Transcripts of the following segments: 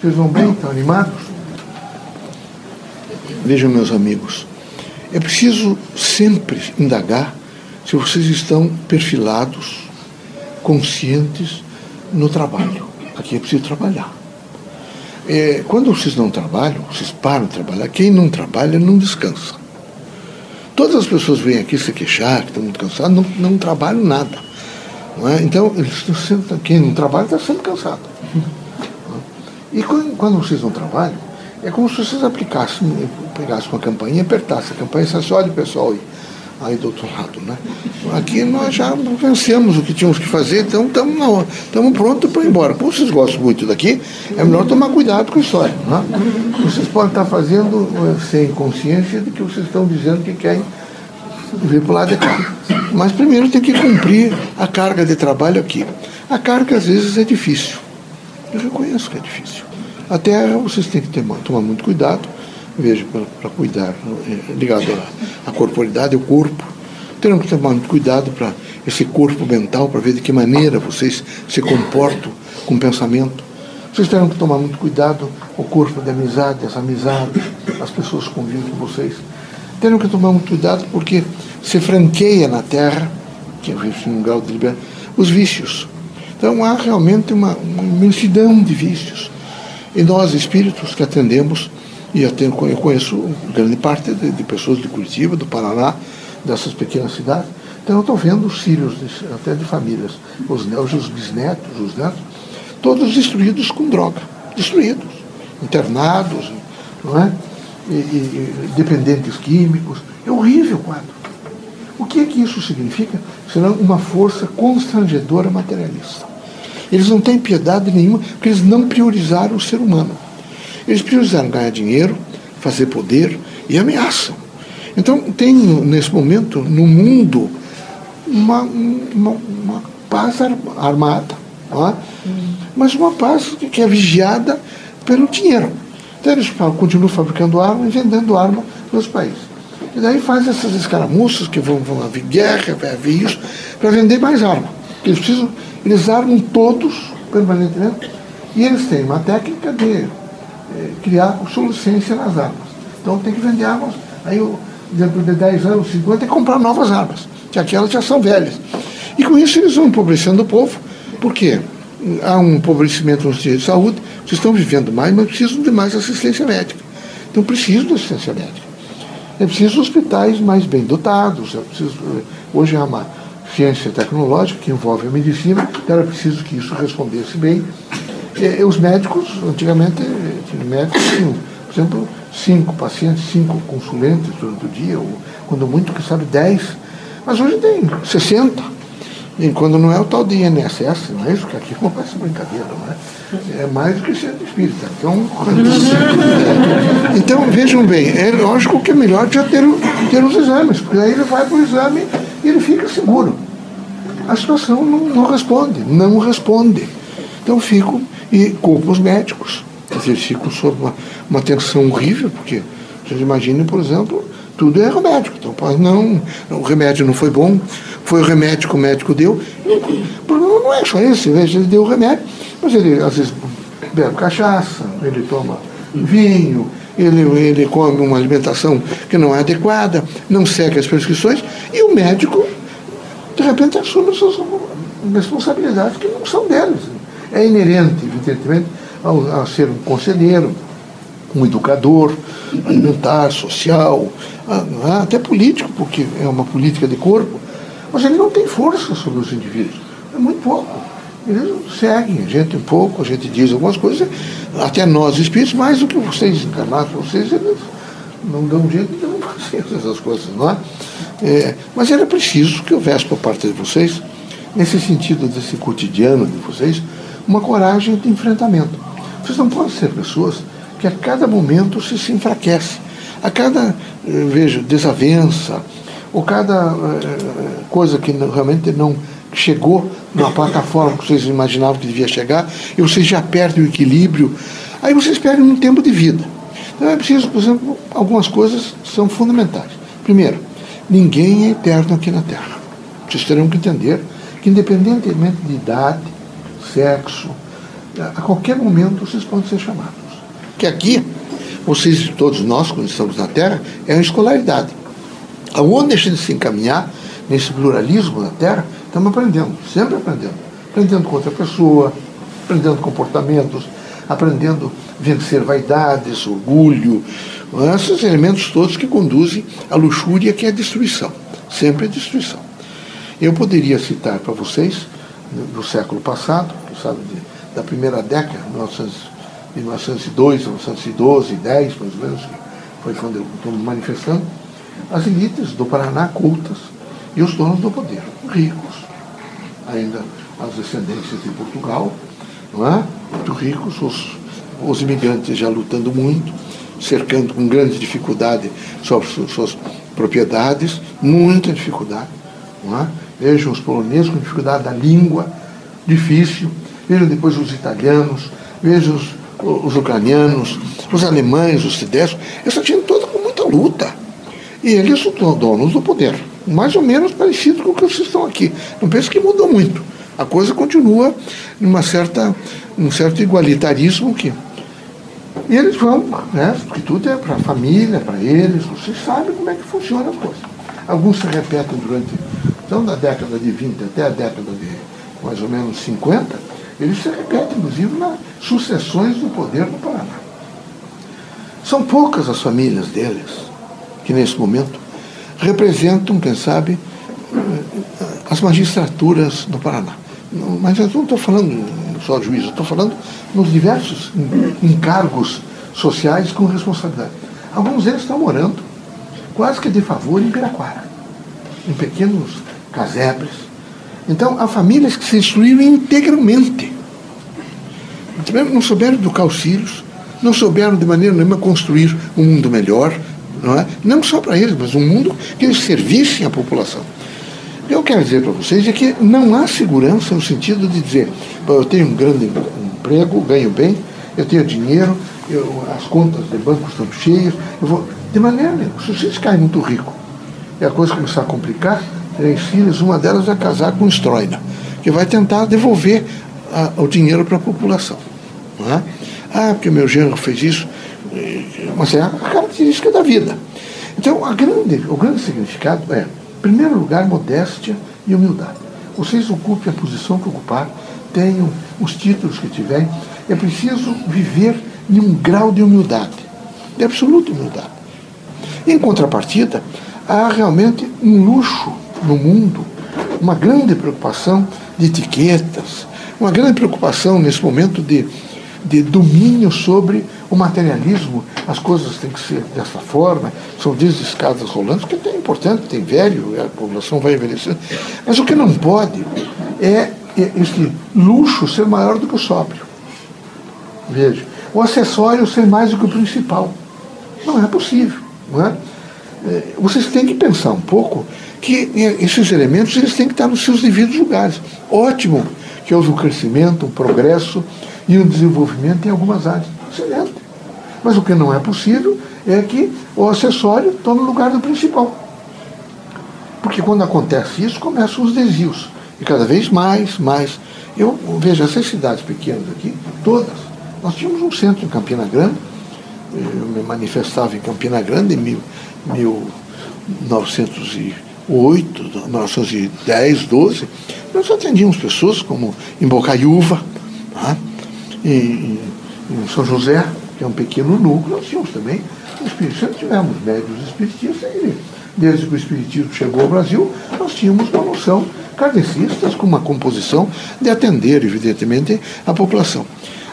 Vocês vão bem? Estão animados? Vejam, meus amigos, é preciso sempre indagar se vocês estão perfilados, conscientes no trabalho. Aqui é preciso trabalhar. É, quando vocês não trabalham, vocês param de trabalhar. Quem não trabalha não descansa. Todas as pessoas vêm aqui se queixar, que estão muito cansadas, não, não trabalham nada. Não é? Então, eles estão sempre, quem não trabalha está sempre cansado. E quando, vocês não trabalham, é como se vocês aplicassem, pegassem uma campanha e apertassem a campanha e dissessem, olha pessoal aí, aí do outro lado. Né? Aqui nós já vencemos o que tínhamos que fazer, então estamos prontos para ir embora. Como vocês gostam muito daqui, é melhor tomar cuidado com a história. Né? Vocês podem estar fazendo eh, sem consciência de que vocês estão dizendo que querem vir para o lado de cá. Mas primeiro tem que cumprir a carga de trabalho aqui. A carga às vezes é difícil. Eu reconheço que é difícil. Até vocês têm que ter, tomar muito cuidado, veja, para cuidar, é, ligado à, à corporidade, ao corpo. Terão que tomar muito cuidado para esse corpo mental, para ver de que maneira vocês se comportam com o pensamento. Vocês terão que tomar muito cuidado o corpo de amizade, as amizades, as pessoas que convivem com vocês. Terão que tomar muito cuidado porque se franqueia na terra, que é um grau de liberdade, os vícios. Então há realmente uma, uma imensidão de vícios. E nós, espíritos que atendemos, e eu, tenho, eu conheço grande parte de, de, pessoas de Curitiba, do Paraná, dessas pequenas cidades, então eu estou vendo os filhos, de, até de famílias, os, os bisnetos, os netos, todos destruídos com droga, destruídos, internados, não é? E, e, dependentes químicos. É horrível o quadro. O que é que isso significa? Senão uma força constrangedora materialista. Eles não têm piedade nenhuma, porque eles não priorizaram o ser humano. Eles priorizaram ganhar dinheiro, fazer poder e ameaçam. Então, tem nesse momento, no mundo, uma, uma, uma paz armada, é? mas uma paz que é vigiada pelo dinheiro. Então, eles continuam fabricando arma e vendendo arma nos países. E daí faz essas escaramuças que vão, vão haver guerra, vai haver isso, para vender mais arma. Eles precisam eles armam todos permanentemente e eles têm uma técnica de é, criar obsolescência nas armas. Então tem que vender armas. Aí dentro de 10 anos, 50, tem que comprar novas armas, que aquelas já são velhas. E com isso eles vão empobrecendo o povo, porque há um empobrecimento no sistema de saúde, vocês estão vivendo mais, mas precisam de mais assistência médica. Então preciso de assistência médica. É preciso hospitais mais bem dotados, é preciso, hoje há uma ciência tecnológica, que envolve a medicina, era preciso que isso respondesse bem. E, os médicos, antigamente, tinha médicos tinham, por exemplo, cinco pacientes, cinco consulentes durante o dia, ou quando muito, que sabe, dez. Mas hoje tem 60. E quando não é o tal de INSS, não é isso? Que aqui não parece brincadeira, não é? É mais do que centro espírita. Então, então vejam bem, é lógico que é melhor já ter, ter os exames, porque aí ele vai para o exame ele fica seguro. A situação não, não responde, não responde. Então fico e culpo os médicos. Eles ficam sob uma, uma tensão horrível, porque vocês imaginem, por exemplo, tudo é remédio. Então, não, o remédio não foi bom, foi o remédio que o médico deu. O problema não é só esse, ele deu o remédio, mas ele às vezes bebe cachaça, ele toma vinho, ele, ele come uma alimentação que não é adequada, não segue as prescrições, e o médico, de repente, assume suas responsabilidades que não são deles. É inerente, evidentemente, ao, a ser um conselheiro, um educador alimentar, social, até político, porque é uma política de corpo, mas ele não tem força sobre os indivíduos. É muito pouco. Eles seguem, a gente um pouco, a gente diz algumas coisas, até nós espíritos, mais do que vocês encarnados, vocês, eles não dão jeito de fazer essas coisas, não é? é? Mas era preciso que houvesse por parte de vocês, nesse sentido desse cotidiano de vocês, uma coragem de enfrentamento. Vocês não podem ser pessoas que a cada momento se, se enfraquece. A cada, eh, vejo, desavença, ou cada uh, coisa que realmente não chegou na plataforma que vocês imaginavam que devia chegar, e vocês já perdem o equilíbrio, aí vocês perdem um tempo de vida. Então é preciso, por exemplo, algumas coisas são fundamentais. Primeiro, ninguém é eterno aqui na Terra. Vocês terão que entender que, independentemente de idade, sexo, a qualquer momento vocês podem ser chamados. Que aqui, vocês e todos nós, quando estamos na Terra, é uma escolaridade. Aonde a gente se encaminhar nesse pluralismo da Terra, estamos aprendendo, sempre aprendendo. Aprendendo com outra pessoa, aprendendo comportamentos, aprendendo vencer vaidades, orgulho, esses elementos todos que conduzem à luxúria, que é a destruição. Sempre a destruição. Eu poderia citar para vocês, do século passado, sabe, da primeira década, 1902, 1912, 10, mais ou menos, foi quando eu estou me manifestando, as elites do Paraná cultas e os donos do poder, ricos, ainda as descendências de Portugal, não é? muito ricos, os, os imigrantes já lutando muito, cercando com grande dificuldade suas, suas propriedades, muita dificuldade. Não é? Vejam os poloneses com dificuldade da língua, difícil. Vejam depois os italianos, vejam os, os ucranianos, os alemães, os tedescos. Essa gente toda com muita luta. E eles são donos do poder. Mais ou menos parecido com o que vocês estão aqui. Não penso que mudou muito. A coisa continua numa certa, um certo igualitarismo que. E eles vão, né? Porque tudo é para a família, para eles, vocês sabem como é que funciona a coisa. Alguns se repetem durante, então da década de 20 até a década de mais ou menos 50, eles se repetem, inclusive, nas sucessões do poder no Paraná. São poucas as famílias deles que nesse momento representam, quem sabe, as magistraturas do Paraná. Mas eu não estou falando só de juízo, estou falando nos diversos encargos sociais com responsabilidade. Alguns deles estão morando quase que de favor em Piraquara, em pequenos casebres. Então, há famílias que se instruíram integralmente. Não souberam educar os filhos, não souberam de maneira nenhuma construir um mundo melhor, não é? Não só para eles, mas um mundo que eles servissem à população. Eu quero dizer para vocês é que não há segurança no sentido de dizer, eu tenho um grande emprego, ganho bem, eu tenho dinheiro, eu, as contas de banco estão cheias, eu vou. De maneira nenhuma. Se vocês caem muito rico e a coisa começar a complicar, três filhas, uma delas vai casar com um que vai tentar devolver a, o dinheiro para a população. É? Ah, porque meu genro fez isso. É a característica da vida. Então, a grande, o grande significado é em primeiro lugar, modéstia e humildade. Vocês ocupem a posição que ocuparam, tenham os títulos que tiverem. É preciso viver em um grau de humildade, de absoluta humildade. Em contrapartida, há realmente um luxo no mundo, uma grande preocupação de etiquetas, uma grande preocupação nesse momento de, de domínio sobre o materialismo, as coisas têm que ser dessa forma, são desde escadas rolantes, que é importante, tem velho, a população vai envelhecendo. Mas o que não pode é este luxo ser maior do que o sóbrio. Veja, o acessório ser mais do que o principal. Não é possível. Não é? é vocês têm que pensar um pouco que esses elementos eles têm que estar nos seus devidos lugares. Ótimo que houve um crescimento, um progresso e um desenvolvimento em algumas áreas. Excelente. Mas o que não é possível é que o acessório tome o lugar do principal. Porque quando acontece isso, começam os desvios. E cada vez mais, mais. Eu vejo essas cidades pequenas aqui, todas. Nós tínhamos um centro em Campina Grande, eu me manifestava em Campina Grande em mil, 1908, 1910, 12. Nós atendíamos pessoas como em Bocaiúva, tá? Em, São José, que é um pequeno núcleo, nós tínhamos também o Espírito Santo, tivemos médios espiritistas, e desde que o Espiritismo chegou ao Brasil, nós tínhamos uma noção kardecistas com uma composição de atender, evidentemente, a população.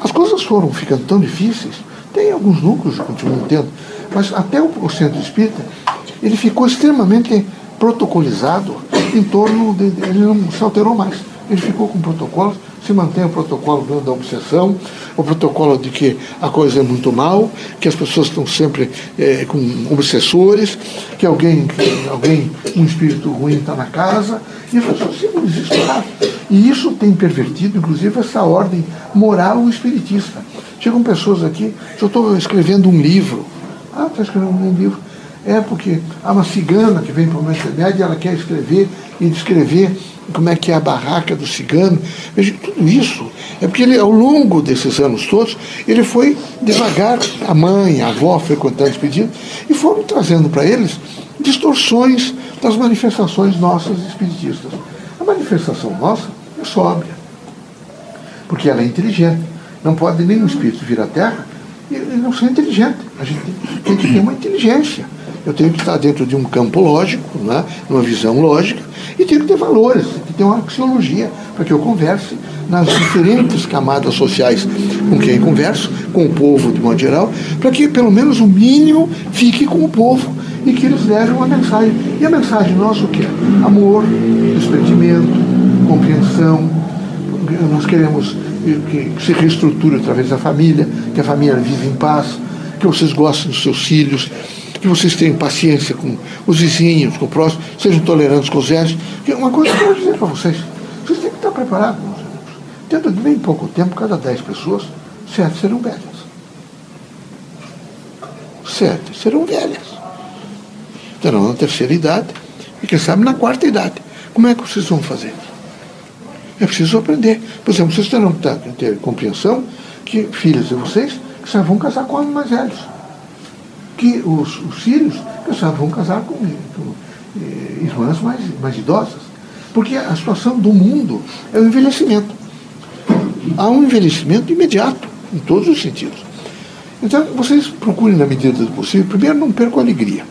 As coisas foram ficando tão difíceis, tem alguns núcleos que continuam tendo, mas até o centro espírita, ele ficou extremamente protocolizado em torno de. Ele não se alterou mais. Ele ficou com protocolos se mantém o protocolo da obsessão, o protocolo de que a coisa é muito mal, que as pessoas estão sempre é, com obsessores, que alguém, que alguém, um espírito ruim está na casa, e as pessoas ficam desesperadas. E isso tem pervertido, inclusive, essa ordem moral espiritista. Chegam pessoas aqui, eu estou escrevendo um livro. Ah, está escrevendo um livro. É porque há uma cigana que vem para uma internet e ela quer escrever e descrever como é que é a barraca do cigano. Veja, tudo isso é porque ele, ao longo desses anos todos, ele foi devagar, a mãe, a avó frequentando pedidos, e foram trazendo para eles distorções das manifestações nossas espiritistas. A manifestação nossa é sóbria, porque ela é inteligente. Não pode nenhum espírito vir à Terra e não ser inteligente. A gente tem que ter uma inteligência. Eu tenho que estar dentro de um campo lógico, né, numa visão lógica, e tenho que ter valores, tem que ter uma axiologia, para que eu converse nas diferentes camadas sociais com quem converso, com o povo de modo geral, para que pelo menos o mínimo fique com o povo e que eles levem uma mensagem. E a mensagem nossa o que é? Amor, desprendimento, compreensão. Nós queremos que se reestruture através da família, que a família viva em paz, que vocês gostem dos seus filhos, que vocês tenham paciência com os vizinhos, com o próximo, sejam tolerantes com os velhos. Uma coisa que eu vou dizer para vocês, vocês têm que estar preparados, meus amigos. Dentro de bem pouco tempo, cada dez pessoas, sete serão velhas. Sete serão velhas. Terão na terceira idade e, quem sabe, na quarta idade. Como é que vocês vão fazer? É preciso aprender. Por exemplo, vocês terão que ter compreensão que filhos de vocês que vão casar com homens mais velhos que os, os filhos, pessoal, vão casar com, com eh, irmãs mais, mais idosas. Porque a situação do mundo é o envelhecimento. Há um envelhecimento imediato, em todos os sentidos. Então, vocês procurem, na medida do possível, primeiro, não percam a alegria.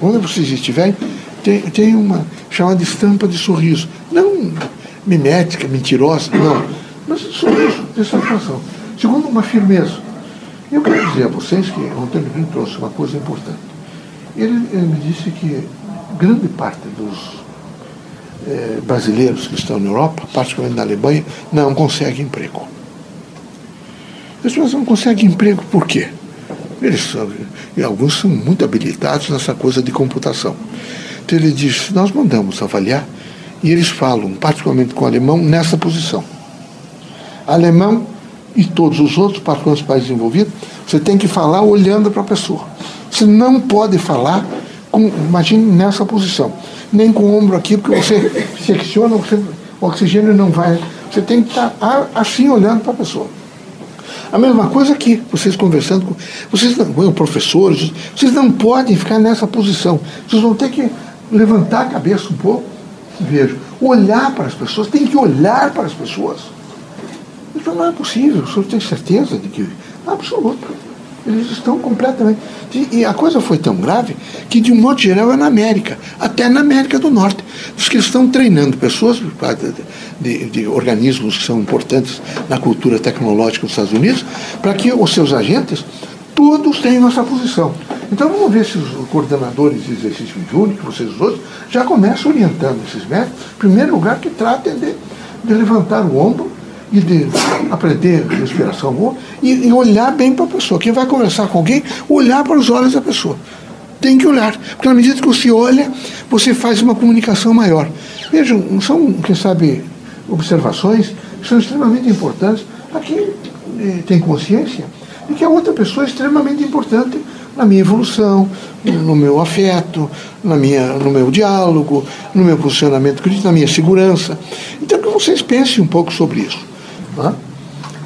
Onde vocês estiverem, tem, tem uma chamada estampa de sorriso. Não mimética, mentirosa, não. Mas sorriso de satisfação. Segundo, uma firmeza. Eu quero dizer a vocês que o Antônio Pinto trouxe uma coisa importante. Ele, ele me disse que grande parte dos eh, brasileiros que estão na Europa, particularmente na Alemanha, não conseguem emprego. As pessoas não conseguem emprego por quê? Eles são, e alguns são muito habilitados nessa coisa de computação. Então ele diz, nós mandamos avaliar e eles falam, particularmente com o alemão, nessa posição. Alemão e todos os outros, para os países envolvidos, você tem que falar olhando para a pessoa. Você não pode falar, com, imagine nessa posição, nem com o ombro aqui, porque você secciona, você, o oxigênio não vai. Você tem que estar assim olhando para a pessoa. A mesma coisa aqui, vocês conversando com. Vocês não, professores, vocês não podem ficar nessa posição. Vocês vão ter que levantar a cabeça um pouco, vejo, olhar para as pessoas, tem que olhar para as pessoas. Então não é possível, o senhor tem certeza de que. Absoluta. Eles estão completamente. E a coisa foi tão grave que, de um modo geral, é na América, até na América do Norte. Os que estão treinando pessoas de, de, de organismos que são importantes na cultura tecnológica dos Estados Unidos, para que os seus agentes todos tenham essa posição. Então vamos ver se os coordenadores de exercício júnior, que vocês outros, já começam orientando esses médicos, em primeiro lugar, que tratem de, de levantar o ombro e de aprender respiração boa e, e olhar bem para a pessoa. Quem vai conversar com alguém, olhar para os olhos da pessoa. Tem que olhar, porque na medida que você olha, você faz uma comunicação maior. Vejam, são, quem sabe, observações que são extremamente importantes para quem eh, tem consciência de que a outra pessoa é extremamente importante na minha evolução, no meu afeto, na minha, no meu diálogo, no meu posicionamento crítico, na minha segurança. Então que vocês pensem um pouco sobre isso.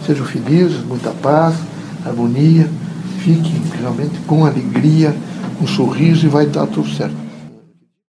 Sejam felizes, muita paz, harmonia, fiquem realmente com alegria, com sorriso e vai dar tudo certo.